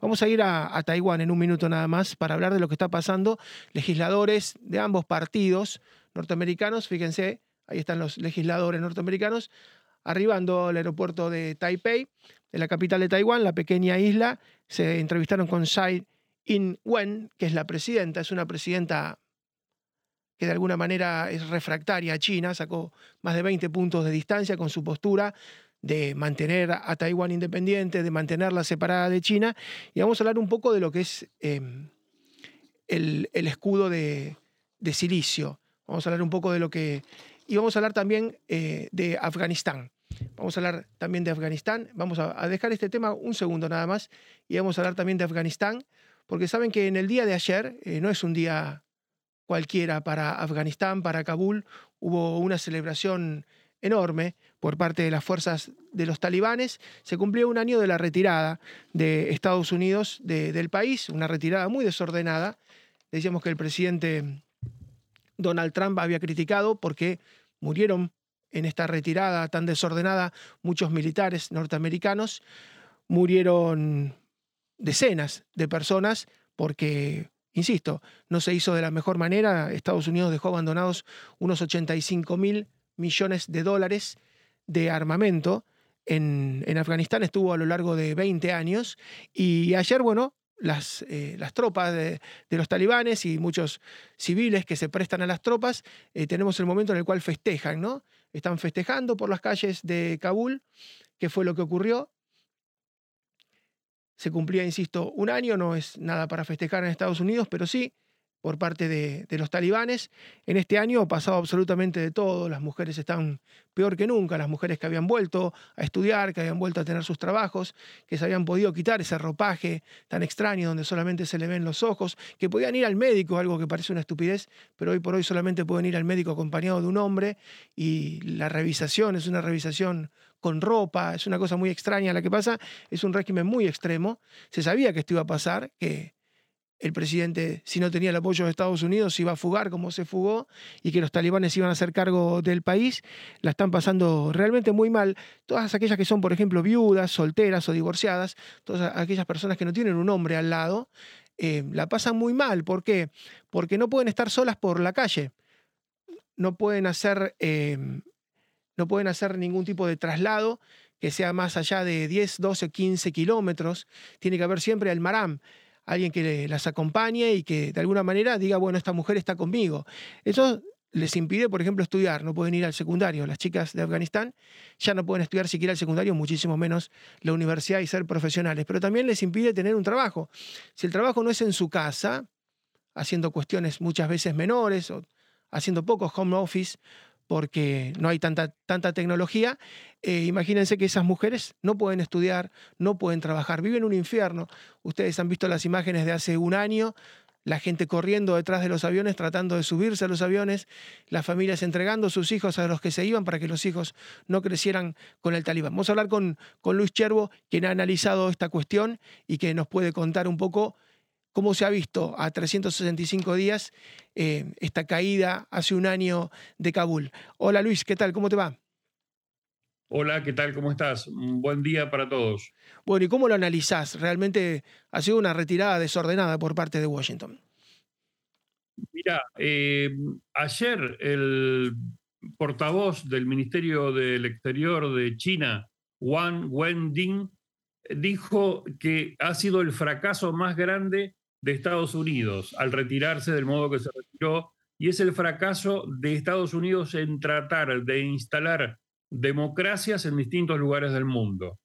Vamos a ir a, Taiwán en un minuto nada más para hablar de lo que está pasando. Legisladores de ambos partidos norteamericanos, fíjense, ahí están los legisladores norteamericanos, arribando al aeropuerto de Taipei, en la capital de Taiwán, la pequeña isla. Se entrevistaron con Tsai Ing-wen, que es la presidenta, es una presidenta que de alguna manera es refractaria a China, sacó más de 20 puntos de distancia con su postura de mantener a Taiwán independiente, de mantenerla separada de China, y vamos a hablar un poco de lo que es em, el, escudo de, silicio. Vamos a hablar un poco de lo que... Y vamos a hablar también eh, de Afganistán. Vamos a hablar también de Afganistán. Vamos a, dejar este tema un segundo nada más y vamos a hablar también de Afganistán, porque saben que en el día de ayer eh, no es un día cualquiera para Afganistán, para Kabul. Hubo una celebración enorme por parte de las fuerzas de los talibanes. Se cumplió un año de la retirada de Estados Unidos del país, una retirada muy desordenada. Decíamos que el presidente Donald Trump había criticado porque murieron en esta retirada tan desordenada muchos militares norteamericanos, murieron decenas de personas porque Insisto, no se hizo de la mejor manera. Estados Unidos dejó abandonados unos 85 mil millones de dólares de armamento. En, Afganistán estuvo a lo largo de 20 años y ayer, bueno, las, eh, las tropas de, los talibanes y muchos civiles que se prestan a las tropas, eh, tenemos el momento en el cual festejan, ¿no? Están festejando por las calles de Kabul, que fue lo que ocurrió. Se cumplía, insisto, un año, no es nada para festejar en Estados Unidos, pero sí por parte de, los talibanes. En este año ha pasado absolutamente de todo. Las mujeres están peor que nunca. Las mujeres que habían vuelto a estudiar, que habían vuelto a tener sus trabajos, que se habían podido quitar ese ropaje tan extraño donde solamente se le ven los ojos, que podían ir al médico, algo que parece una estupidez, pero hoy por hoy solamente pueden ir al médico acompañado de un hombre y la revisación es una revisación con ropa, es una cosa muy extraña la que pasa, es un régimen muy extremo. Se sabía que esto iba a pasar, que el presidente, si no tenía el apoyo de Estados Unidos, iba a fugar como se fugó y que los talibanes iban a hacer cargo del país, la están pasando realmente muy mal. Todas aquellas que son, por ejemplo, viudas, solteras o divorciadas, todas aquellas personas que no tienen un hombre al lado, eh, la pasan muy mal. ¿Por qué? Porque no pueden estar solas por la calle. No pueden hacer eh, no pueden hacer ningún tipo de traslado que sea más allá de 10, 12, 15 kilómetros. Tiene que haber siempre el maram, alguien que las acompañe y que de alguna manera diga, bueno, esta mujer está conmigo. Eso les impide, por ejemplo, estudiar, no pueden ir al secundario. Las chicas de Afganistán ya no pueden estudiar siquiera el secundario, muchísimo menos la universidad y ser profesionales. Pero también les impide tener un trabajo. Si el trabajo no es en su casa, haciendo cuestiones muchas veces menores o haciendo poco home office porque no hay tanta, tanta tecnología, eh, imagínense que esas mujeres no pueden estudiar, no pueden trabajar, viven un infierno. Ustedes han visto las imágenes de hace un año, la gente corriendo detrás de los aviones, tratando de subirse a los aviones, las familias entregando sus hijos a los que se iban para que los hijos no crecieran con el talibán. Vamos a hablar con, con Luis Chervo, quien ha analizado esta cuestión y que nos puede contar un poco cómo se ha visto a 365 días eh, esta caída hace un año de Kabul. Hola Luis, ¿qué tal? ¿Cómo te va? Hola, ¿qué tal? ¿Cómo estás? Un buen día para todos. Bueno, ¿y cómo lo analizás? Realmente ha sido una retirada desordenada por parte de Washington. Mira, eh, ayer el portavoz del Ministerio del Exterior de China, Wang Wending, dijo que ha sido el fracaso más grande de Estados Unidos al retirarse del modo que se retiró y es el fracaso de Estados Unidos en tratar de instalar democracias en distintos lugares del mundo.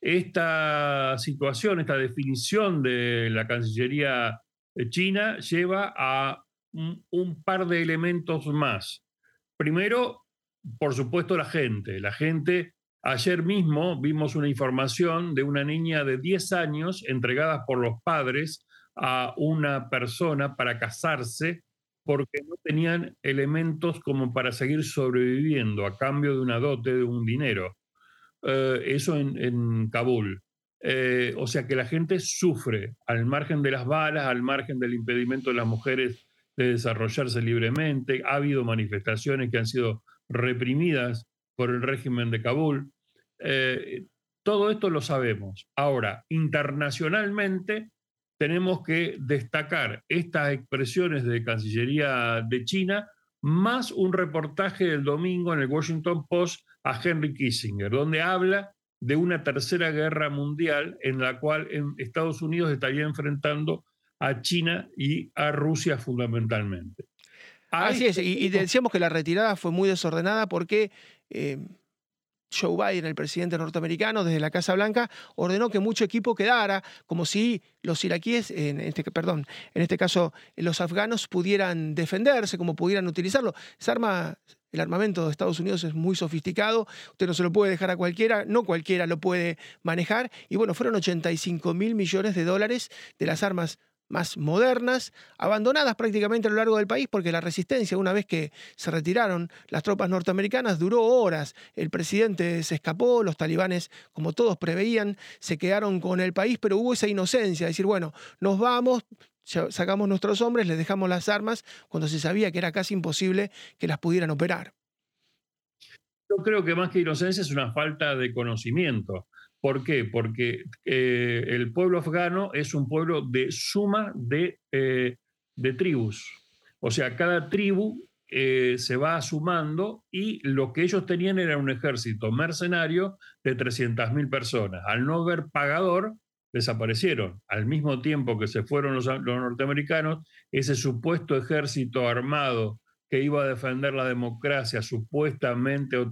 Esta situación, esta definición de la Cancillería china lleva a un, par de elementos más. Primero, por supuesto, la gente. La gente, ayer mismo vimos una información de una niña de 10 años entregada por los padres a una persona para casarse porque no tenían elementos como para seguir sobreviviendo a cambio de una dote, de un dinero. Eh, eso en, Kabul. Eh, o sea que la gente sufre al margen de las balas, al margen del impedimento de las mujeres de desarrollarse libremente. Ha habido manifestaciones que han sido reprimidas por el régimen de Kabul. Eh, Todo esto lo sabemos. Ahora, internacionalmente tenemos que destacar estas expresiones de Cancillería de China, más un reportaje del domingo en el Washington Post a Henry Kissinger, donde habla de una tercera guerra mundial en la cual Estados Unidos estaría enfrentando a China y a Rusia fundamentalmente. Así es, y, decíamos que la retirada fue muy desordenada porque eh, Joe Biden, el presidente norteamericano, desde la Casa Blanca, ordenó que mucho equipo quedara, como si los iraquíes, en este, perdón, en este caso los afganos, pudieran defenderse, como pudieran utilizarlo. Esa arma, el armamento de Estados Unidos es muy sofisticado, usted no se lo puede dejar a cualquiera, no cualquiera lo puede manejar. Y bueno, fueron 85 mil millones de dólares de las armas más modernas, abandonadas prácticamente a lo largo del país porque la resistencia, una vez que se retiraron las tropas norteamericanas, duró horas. El presidente se escapó, los talibanes, como todos preveían, se quedaron con el país, pero hubo esa inocencia, de decir, bueno, nos vamos, sacamos nuestros hombres, les dejamos las armas, cuando se sabía que era casi imposible que las pudieran operar. Yo creo que más que inocencia es una falta de conocimiento. ¿Por qué? Porque eh, el pueblo afgano es un pueblo de suma de, eh, tribus. O sea, cada tribu eh, se va sumando y lo que ellos tenían era un ejército mercenario de 300.000 personas. Al no haber pagador, desaparecieron. Al mismo tiempo que se fueron los, los norteamericanos, ese supuesto ejército armado que iba a defender la democracia supuestamente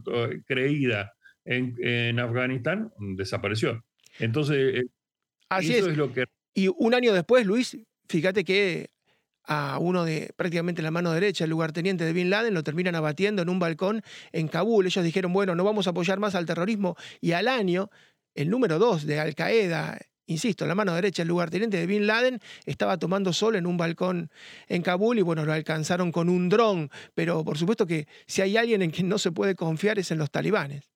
creída en, Afganistán desapareció. Entonces, eh, Así eso es. lo que... Y un año después, Luis, fíjate que a uno de prácticamente la mano derecha, el lugarteniente de Bin Laden, lo terminan abatiendo en un balcón en Kabul. Ellos dijeron, bueno, no vamos a apoyar más al terrorismo. Y al año, el número dos de Al Qaeda, insisto, la mano derecha, el lugarteniente de Bin Laden, estaba tomando sol en un balcón en Kabul y bueno, lo alcanzaron con un dron. Pero por supuesto que si hay alguien en quien no se puede confiar es en los talibanes.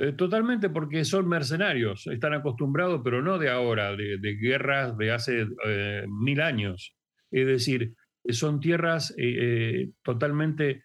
Eh, totalmente porque son mercenarios, están acostumbrados, pero no de ahora, de, guerras de hace eh, mil años. Es decir, son tierras eh, totalmente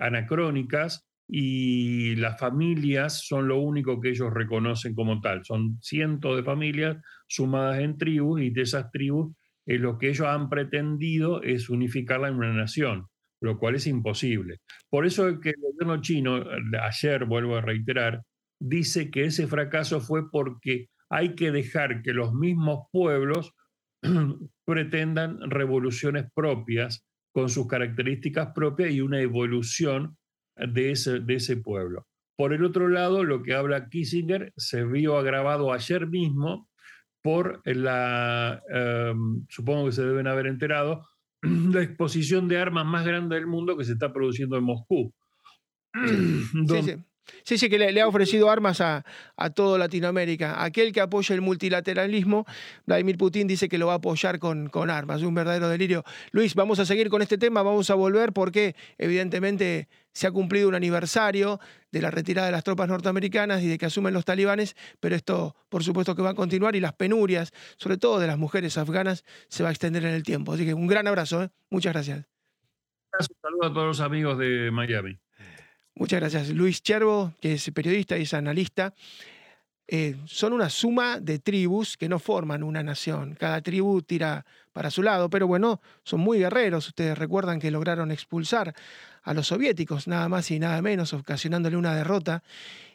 anacrónicas y las familias son lo único que ellos reconocen como tal. Son cientos de familias sumadas en tribus y de esas tribus lo que ellos han pretendido es unificarla en una nación lo cual es imposible. Por eso es que el gobierno chino, ayer vuelvo a reiterar, dice que ese fracaso fue porque hay que dejar que los mismos pueblos pretendan revoluciones propias con sus características propias y una evolución de ese, de ese pueblo. Por el otro lado, lo que habla Kissinger se vio agravado ayer mismo por la, em, supongo que se deben haber enterado, la exposición de armas más grande del mundo que se está produciendo en Moscú. Sí, sí. Sí, sí, que le, ha ofrecido armas a, a toda Latinoamérica. Aquel que apoya el multilateralismo, Vladimir Putin dice que lo va a apoyar con, con armas. Un verdadero delirio. Luis, vamos a seguir con este tema, vamos a volver porque evidentemente se ha cumplido un aniversario de la retirada de las tropas norteamericanas y de que asumen los talibanes, pero esto por supuesto que va a continuar y las penurias, sobre todo de las mujeres afganas, se va a extender en el tiempo. Así que un gran abrazo, ¿eh? muchas gracias. Un saludo a todos los amigos de Miami. Muchas gracias. Luis Chervo, que es periodista y es analista. Eh, son una suma de tribus que no forman una nación. Cada tribu tira para su lado, pero bueno, son muy guerreros. Ustedes recuerdan que lograron expulsar a los soviéticos, nada más y nada menos, ocasionándole una derrota.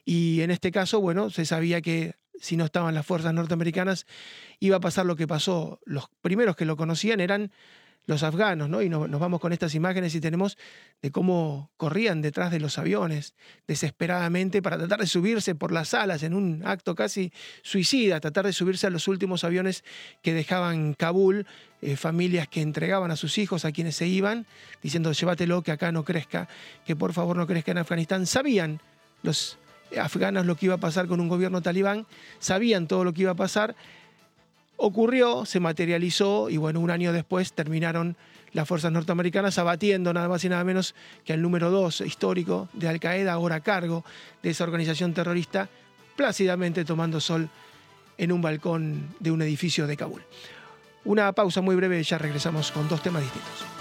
Y en este caso, bueno, se sabía que si no estaban las fuerzas norteamericanas, iba a pasar lo que pasó. Los primeros que lo conocían eran los afganos, ¿no? Y nos, vamos con estas imágenes y tenemos de cómo corrían detrás de los aviones desesperadamente para tratar de subirse por las alas en un acto casi suicida, tratar de subirse a los últimos aviones que dejaban Kabul, eh, familias que entregaban a sus hijos a quienes se iban, diciendo llévatelo, que acá no crezca, que por favor no crezca en Afganistán. Sabían los afganos lo que iba a pasar con un gobierno talibán, sabían todo lo que iba a pasar ocurrió, se materializó y bueno, un año después terminaron las fuerzas norteamericanas abatiendo nada más y nada menos que al número dos histórico de Al Qaeda, ahora a cargo de esa organización terrorista, plácidamente tomando sol en un balcón de un edificio de Kabul. Una pausa muy breve, ya regresamos con dos temas distintos.